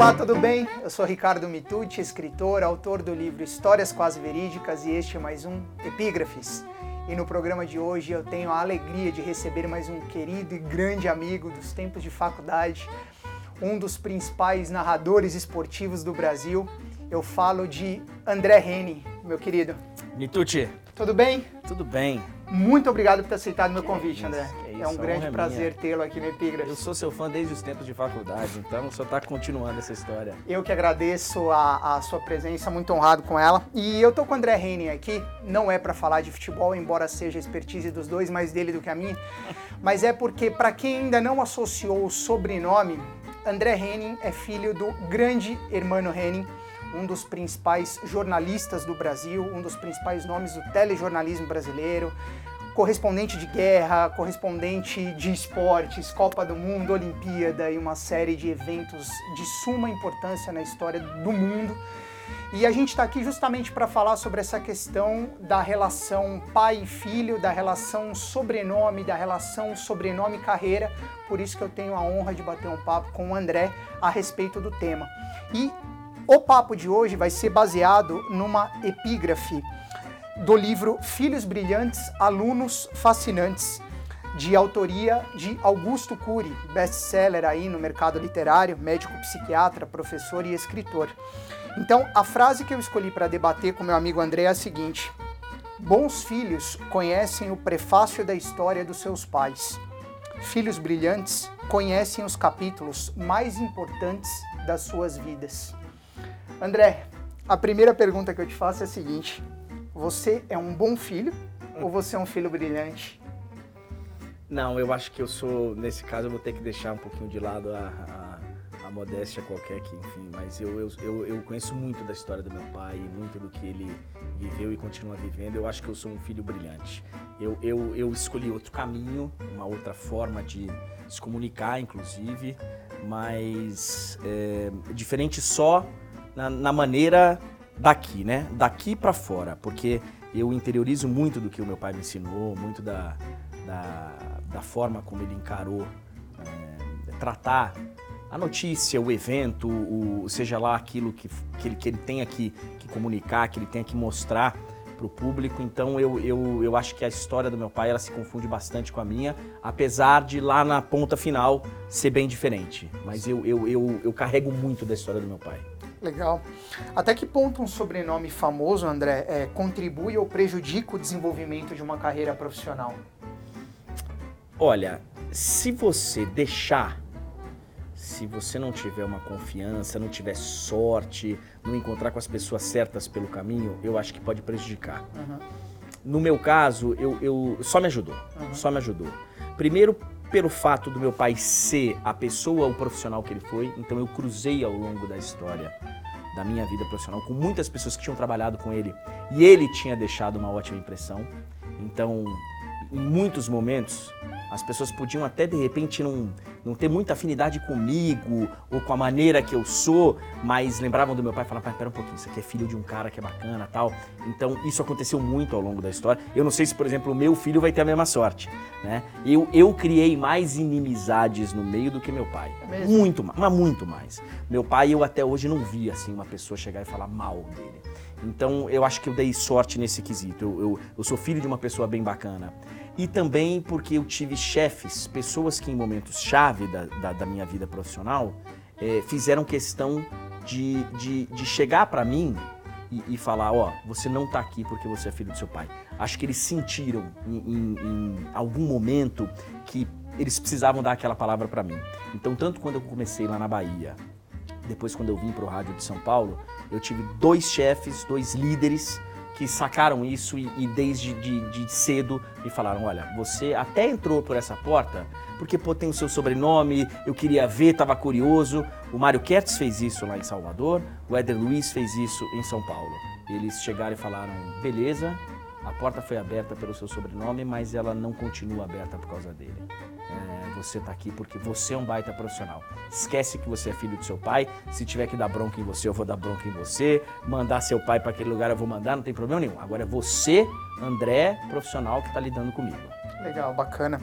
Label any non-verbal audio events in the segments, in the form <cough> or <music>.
Olá, tudo bem? Eu sou Ricardo Mitucci, escritor, autor do livro Histórias Quase Verídicas e este é mais um Epígrafes. E no programa de hoje eu tenho a alegria de receber mais um querido e grande amigo dos tempos de faculdade, um dos principais narradores esportivos do Brasil. Eu falo de André Reni, meu querido. Mitucci. Tudo bem? Tudo bem. Muito obrigado por ter aceitado meu convite, André. É um grande é prazer tê-lo aqui no Epígrafes. Eu sou seu fã desde os tempos de faculdade, então senhor está continuando essa história. Eu que agradeço a, a sua presença, muito honrado com ela. E eu tô com o André Heine aqui, não é para falar de futebol, embora seja a expertise dos dois, mais dele do que a minha, <laughs> mas é porque, para quem ainda não associou o sobrenome, André Henning é filho do grande Hermano Henning, um dos principais jornalistas do Brasil, um dos principais nomes do telejornalismo brasileiro, correspondente de guerra, correspondente de esportes, Copa do Mundo, Olimpíada e uma série de eventos de suma importância na história do mundo. E a gente está aqui justamente para falar sobre essa questão da relação pai e filho, da relação sobrenome, da relação sobrenome-carreira. Por isso que eu tenho a honra de bater um papo com o André a respeito do tema. E o papo de hoje vai ser baseado numa epígrafe do livro Filhos Brilhantes, Alunos Fascinantes, de autoria de Augusto Cury, best-seller aí no mercado literário, médico psiquiatra, professor e escritor. Então, a frase que eu escolhi para debater com meu amigo André é a seguinte: Bons filhos conhecem o prefácio da história dos seus pais. Filhos brilhantes conhecem os capítulos mais importantes das suas vidas. André, a primeira pergunta que eu te faço é a seguinte: você é um bom filho ou você é um filho brilhante? Não, eu acho que eu sou, nesse caso, eu vou ter que deixar um pouquinho de lado a, a, a modéstia qualquer aqui, enfim, mas eu, eu, eu, eu conheço muito da história do meu pai, muito do que ele viveu e continua vivendo. Eu acho que eu sou um filho brilhante. Eu, eu, eu escolhi outro caminho, uma outra forma de se comunicar, inclusive, mas é, diferente só na, na maneira daqui, né? Daqui para fora, porque eu interiorizo muito do que o meu pai me ensinou, muito da, da, da forma como ele encarou é, tratar a notícia, o evento, o, seja lá aquilo que, que, ele, que ele tenha que, que comunicar, que ele tenha que mostrar para o público. Então eu, eu, eu acho que a história do meu pai ela se confunde bastante com a minha, apesar de lá na ponta final ser bem diferente. Mas eu, eu, eu, eu carrego muito da história do meu pai. Legal. Até que ponto um sobrenome famoso, André, é, contribui ou prejudica o desenvolvimento de uma carreira profissional? Olha, se você deixar, se você não tiver uma confiança, não tiver sorte, não encontrar com as pessoas certas pelo caminho, eu acho que pode prejudicar. Uhum. No meu caso, eu, eu só me ajudou, Uhum. só me ajudou. Primeiro, pelo fato do meu pai ser a pessoa, o profissional que ele foi, então eu cruzei ao longo da história da minha vida profissional com muitas pessoas que tinham trabalhado com ele e ele tinha deixado uma ótima impressão. Então, em muitos momentos, as pessoas podiam até de repente não, não ter muita afinidade comigo ou com a maneira que eu sou, mas lembravam do meu pai e falavam, pai, pera um pouquinho, isso aqui é filho de um cara que é bacana tal. Então isso aconteceu muito ao longo da história. Eu não sei se, por exemplo, o meu filho vai ter a mesma sorte. Né? Eu, eu criei mais inimizades no meio do que meu pai. É? Muito mais, mas muito mais. Meu pai, eu até hoje não vi assim uma pessoa chegar e falar mal dele. Então eu acho que eu dei sorte nesse quesito. Eu, eu, eu sou filho de uma pessoa bem bacana. E também porque eu tive chefes, pessoas que em momentos-chave da, da, da minha vida profissional eh, fizeram questão de, de, de chegar para mim e, e falar: Ó, você não tá aqui porque você é filho do seu pai. Acho que eles sentiram em, em- em algum momento que eles precisavam dar aquela palavra para mim. Então, tanto quando eu comecei lá na Bahia, depois quando eu vim para o rádio de São Paulo, eu tive dois chefes, dois líderes que sacaram isso e, e desde de, de cedo me falaram, olha, você até entrou por essa porta porque pô, tem o seu sobrenome, eu queria ver, estava curioso. O Mário Kertz fez isso lá em Salvador, o Éder Luiz fez isso em São Paulo. Eles chegaram e falaram, beleza, a porta foi aberta pelo seu sobrenome, mas ela não continua aberta por causa dele. Você está aqui porque você é um baita profissional. Esquece que você é filho do seu pai. Se tiver que dar bronca em você, eu vou dar bronca em você. Mandar seu pai para aquele lugar, eu vou mandar, não tem problema nenhum. Agora é você, André, profissional, que está lidando comigo. Legal, bacana.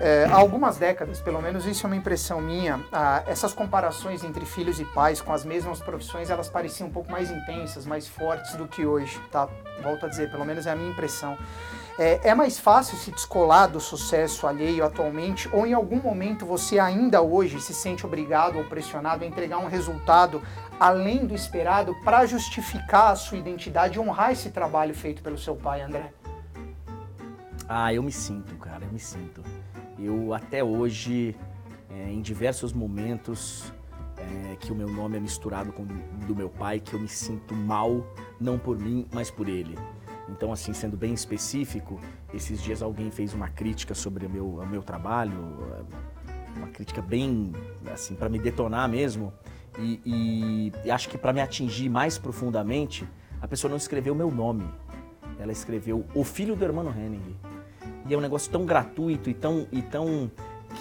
É, há algumas décadas, pelo menos isso é uma impressão minha, ah, essas comparações entre filhos e pais com as mesmas profissões, elas pareciam um pouco mais intensas, mais fortes do que hoje, tá? Volto a dizer, pelo menos é a minha impressão. É, é mais fácil se descolar do sucesso alheio atualmente ou em algum momento você ainda hoje se sente obrigado ou pressionado a entregar um resultado além do esperado para justificar a sua identidade e honrar esse trabalho feito pelo seu pai, André? Ah, eu me sinto, cara, eu me sinto. Eu até hoje, é, em diversos momentos é, que o meu nome é misturado com o do meu pai, que eu me sinto mal, não por mim, mas por ele. Então, assim, sendo bem específico, esses dias alguém fez uma crítica sobre o meu, o meu trabalho, uma crítica bem, assim, para me detonar mesmo. E, e, e acho que para me atingir mais profundamente, a pessoa não escreveu meu nome. Ela escreveu o filho do irmão Henning. E é um negócio tão gratuito e tão, e tão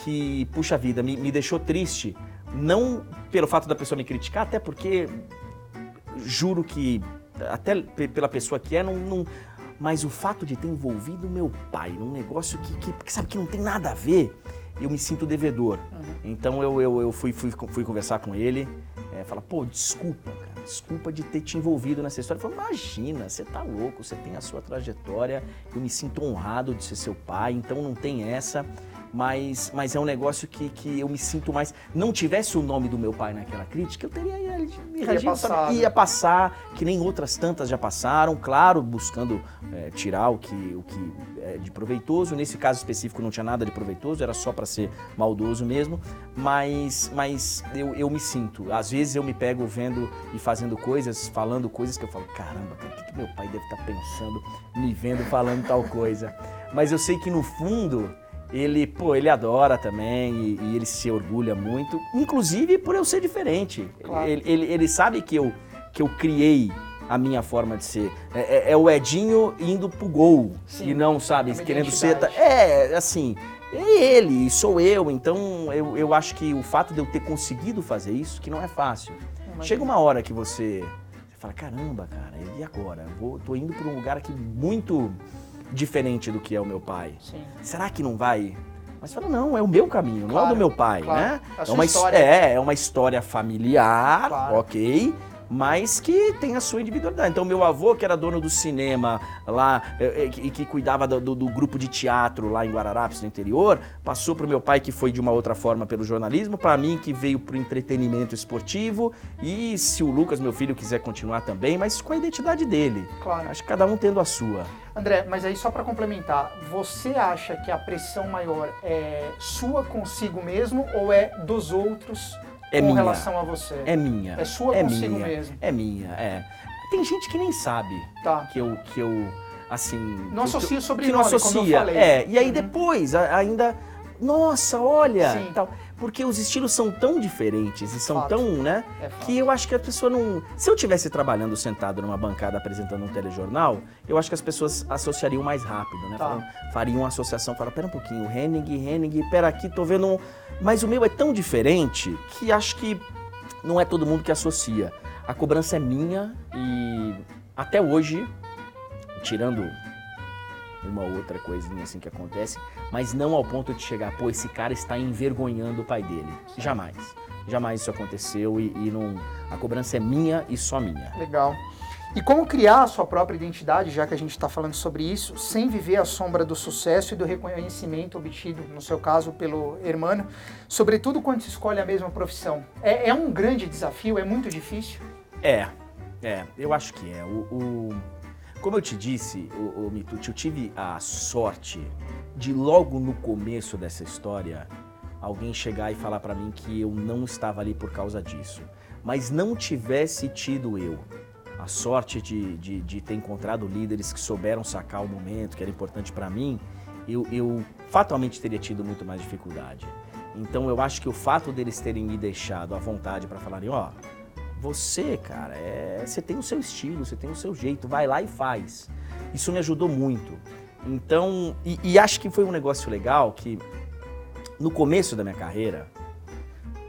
que, puxa vida, me, me deixou triste. Não pelo fato da pessoa me criticar, até porque juro que até pela pessoa que é, não, não, mas o fato de ter envolvido meu pai num negócio que, que, que sabe que não tem nada a ver, eu me sinto devedor. Uhum. Então eu, eu, eu fui, fui, fui conversar com ele, é, falar, pô, desculpa, cara, desculpa de ter te envolvido nessa história. Falou, imagina, você tá louco, você tem a sua trajetória, eu me sinto honrado de ser seu pai, então não tem essa mas, mas é um negócio que, que eu me sinto mais. Não tivesse o nome do meu pai naquela crítica, eu teria ia, passar, ia passar, que nem outras tantas já passaram, claro, buscando é, tirar o que, o que é de proveitoso. Nesse caso específico não tinha nada de proveitoso, era só para ser maldoso mesmo, mas, mas eu, eu me sinto. Às vezes eu me pego vendo e fazendo coisas, falando coisas que eu falo, caramba, cara, o que, que meu pai deve estar tá pensando, me vendo falando tal coisa. Mas eu sei que no fundo ele, pô, ele adora também e, e, ele se orgulha muito, inclusive por eu ser diferente. Claro. Ele, ele, ele, sabe que eu, que eu criei a minha forma de ser. É, é, é o Edinho indo pro gol Sim, e não, sabe, é querendo ser. É, assim, é ele, sou eu. Então eu, eu acho que o fato de eu ter conseguido fazer isso, que não é fácil. Chega uma hora que você, você fala, caramba, cara, e agora? Eu vou, tô indo para um lugar aqui muito diferente do que é o meu pai. Sim. Será que não vai? Mas fala, não, é o meu caminho, claro, não é o do meu pai, claro. né? é uma história. É, é uma história familiar, claro. ok mas que tem a sua individualidade. Então, meu avô, que era dono do cinema lá e que, cuidava do, do, grupo de teatro lá em Guararapes, no interior, passou para o meu pai, que foi de uma outra forma pelo jornalismo, para mim, que veio para o entretenimento esportivo, e se o Lucas, meu filho, quiser continuar também, mas com a identidade dele. Claro. Acho que cada um tendo a sua. André, mas aí só para complementar, você acha que a pressão maior é sua consigo mesmo ou é dos outros é com minha. relação a você? É minha. É sua é consigo minha. mesmo? É minha, é. Tem gente que nem sabe tá. que eu que eu assim, não associa sobre que não associa. É, e aí uhum. depois ainda nossa, olha, Sim. tal. Porque os estilos são tão diferentes e são fato. tão, né? É que eu acho que a pessoa não. Se eu tivesse trabalhando sentado numa bancada apresentando um telejornal, eu acho que as pessoas associariam mais rápido, né? Tá. Fariam uma associação, falam, pera um pouquinho, Henning, Henning, pera aqui, tô vendo um. Mas o meu é tão diferente que acho que não é todo mundo que associa. A cobrança é minha e até hoje, tirando uma outra coisinha assim que acontece, mas não ao ponto de chegar, pô, esse cara está envergonhando o pai dele. Jamais. Jamais isso aconteceu e, e não. A cobrança é minha e só minha. Legal. E como criar a sua própria identidade, já que a gente está falando sobre isso, sem viver a sombra do sucesso e do reconhecimento obtido, no seu caso, pelo hermano, sobretudo quando se escolhe a mesma profissão. É, é um grande desafio? É muito difícil? É, é, eu acho que é. O, o como eu te disse, o, Mitucci, eu tive a sorte de logo no começo dessa história alguém chegar e falar para mim que eu não estava ali por causa disso. Mas não tivesse tido eu a sorte de, de, de ter encontrado líderes que souberam sacar o momento, que era importante para mim, eu, eu fatalmente teria tido muito mais dificuldade. Então eu acho que o fato deles terem me deixado à vontade para falarem, ó, oh, você, cara, é, você tem o seu estilo, você tem o seu jeito, vai lá e faz. Isso me ajudou muito. Então, e, e acho que foi um negócio legal que no começo da minha carreira,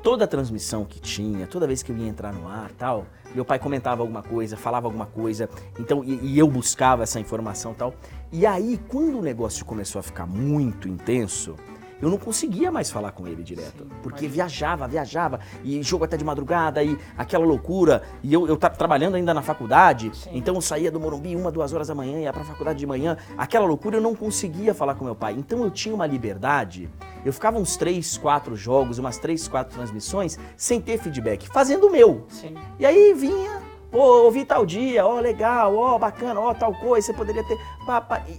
toda transmissão que tinha, toda vez que eu ia entrar no ar tal, meu pai comentava alguma coisa, falava alguma coisa, então e, e eu buscava essa informação tal. E aí, quando o negócio começou a ficar muito intenso, eu não conseguia mais falar com ele direto. Sim, porque mas... viajava, viajava, e jogo até de madrugada, e aquela loucura. E eu, eu trabalhando ainda na faculdade, Sim. então eu saía do Morumbi uma, duas horas da manhã, ia pra faculdade de manhã. Aquela loucura eu não conseguia falar com meu pai. Então eu tinha uma liberdade. Eu ficava uns três, quatro jogos, umas três, quatro transmissões, sem ter feedback, fazendo o meu. Sim. E aí vinha Pô, ouvi tal dia, ó, legal, ó, bacana, ó, tal coisa, você poderia ter.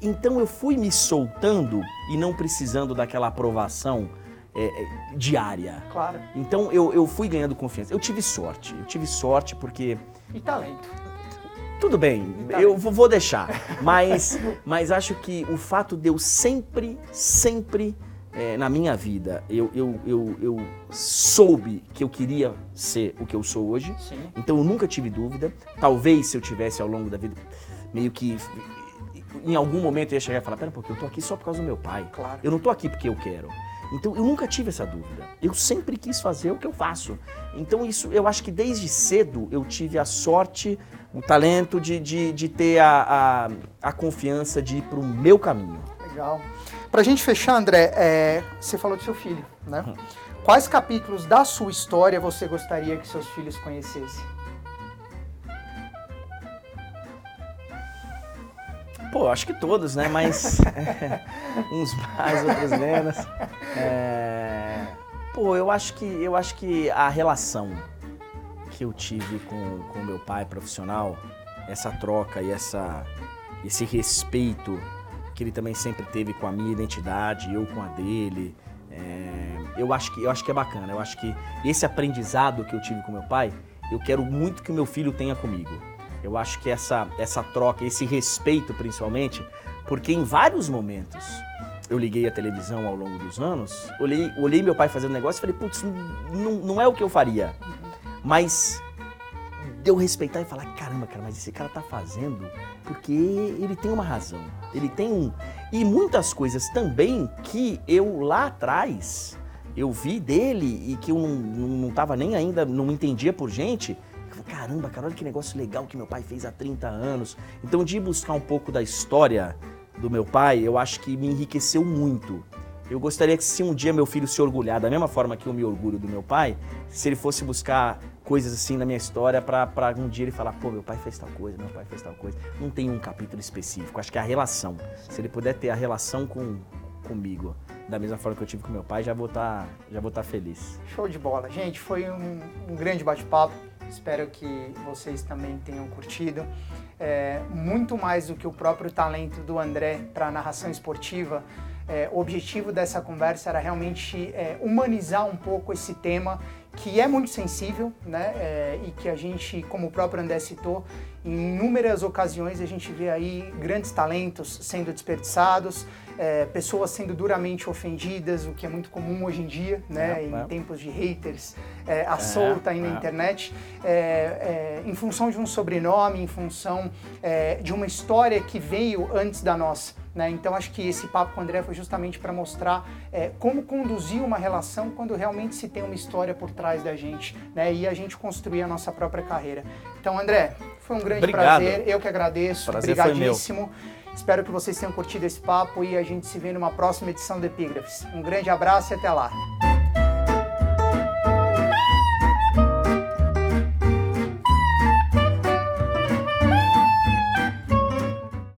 Então eu fui me soltando e não precisando daquela aprovação é, é, diária. Claro. Então eu, eu fui ganhando confiança. Eu tive sorte, eu tive sorte porque. E talento. Tudo bem, eu vou deixar. Mas, mas acho que o fato de eu sempre, sempre é, na minha vida, eu, eu, eu, eu, soube que eu queria ser o que eu sou hoje. Sim. Então eu nunca tive dúvida. Talvez se eu tivesse ao longo da vida, meio que em algum momento eu ia chegar e falar: pera, porque eu tô aqui só por causa do meu pai. Claro. Eu não tô aqui porque eu quero. Então eu nunca tive essa dúvida. Eu sempre quis fazer o que eu faço. Então isso, eu acho que desde cedo eu tive a sorte, o talento de, de, de ter a, a, a confiança de ir para o meu caminho. Legal. Para a gente fechar, André, é, você falou do seu filho, né? Uhum. Quais capítulos da sua história você gostaria que seus filhos conhecessem? Pô, acho que todos, né? Mas é, <laughs> uns mais, outros menos. É, pô, eu acho que eu acho que a relação que eu tive com o meu pai profissional, essa troca e essa esse respeito que ele também sempre teve com a minha identidade, eu com a dele. É, eu, acho que, eu acho que é bacana. Eu acho que esse aprendizado que eu tive com meu pai, eu quero muito que meu filho tenha comigo. Eu acho que essa, essa troca, esse respeito principalmente, porque em vários momentos eu liguei a televisão ao longo dos anos, olhei, olhei meu pai fazendo negócio e falei, putz, não, não é o que eu faria. Mas de eu respeitar e falar, caramba, cara, mas esse cara tá fazendo porque ele tem uma razão. Ele tem um. E muitas coisas também que eu lá atrás eu vi dele e que eu não, não, não tava nem ainda, não entendia por gente. Caramba, cara, olha que negócio legal que meu pai fez há 30 anos. Então, de buscar um pouco da história do meu pai, eu acho que me enriqueceu muito. Eu gostaria que se um dia meu filho se orgulhar da mesma forma que eu me orgulho do meu pai, se ele fosse buscar coisas assim na minha história para um dia ele falar, pô, meu pai fez tal coisa, meu pai fez tal coisa. Não tem um capítulo específico, acho que é a relação. Se ele puder ter a relação com comigo, da mesma forma que eu tive com meu pai, já vou estar tá, já vou estar tá feliz. Show de bola. Gente, foi um, um grande bate-papo. Espero que vocês também tenham curtido. É, muito mais do que o próprio talento do André para narração esportiva, é, o objetivo dessa conversa era realmente é, humanizar um pouco esse tema que é muito sensível, né? É, e que a gente, como o próprio André citou, em inúmeras ocasiões a gente vê aí grandes talentos sendo desperdiçados, é, pessoas sendo duramente ofendidas, o que é muito comum hoje em dia, né? É, em é. tempos de haters é, à solta aí na internet, em função de um sobrenome, em função de uma história que veio antes da nossa. Né? Então acho que esse papo com o André foi justamente para mostrar é, como conduzir uma relação quando realmente se tem uma história por trás da gente né? e a gente construir a nossa própria carreira. Então André, foi um grande Obrigado. prazer, eu que agradeço, prazer obrigadíssimo. Espero que vocês tenham curtido esse papo e a gente se vê numa próxima edição do Epígrafes. Um grande abraço e até lá.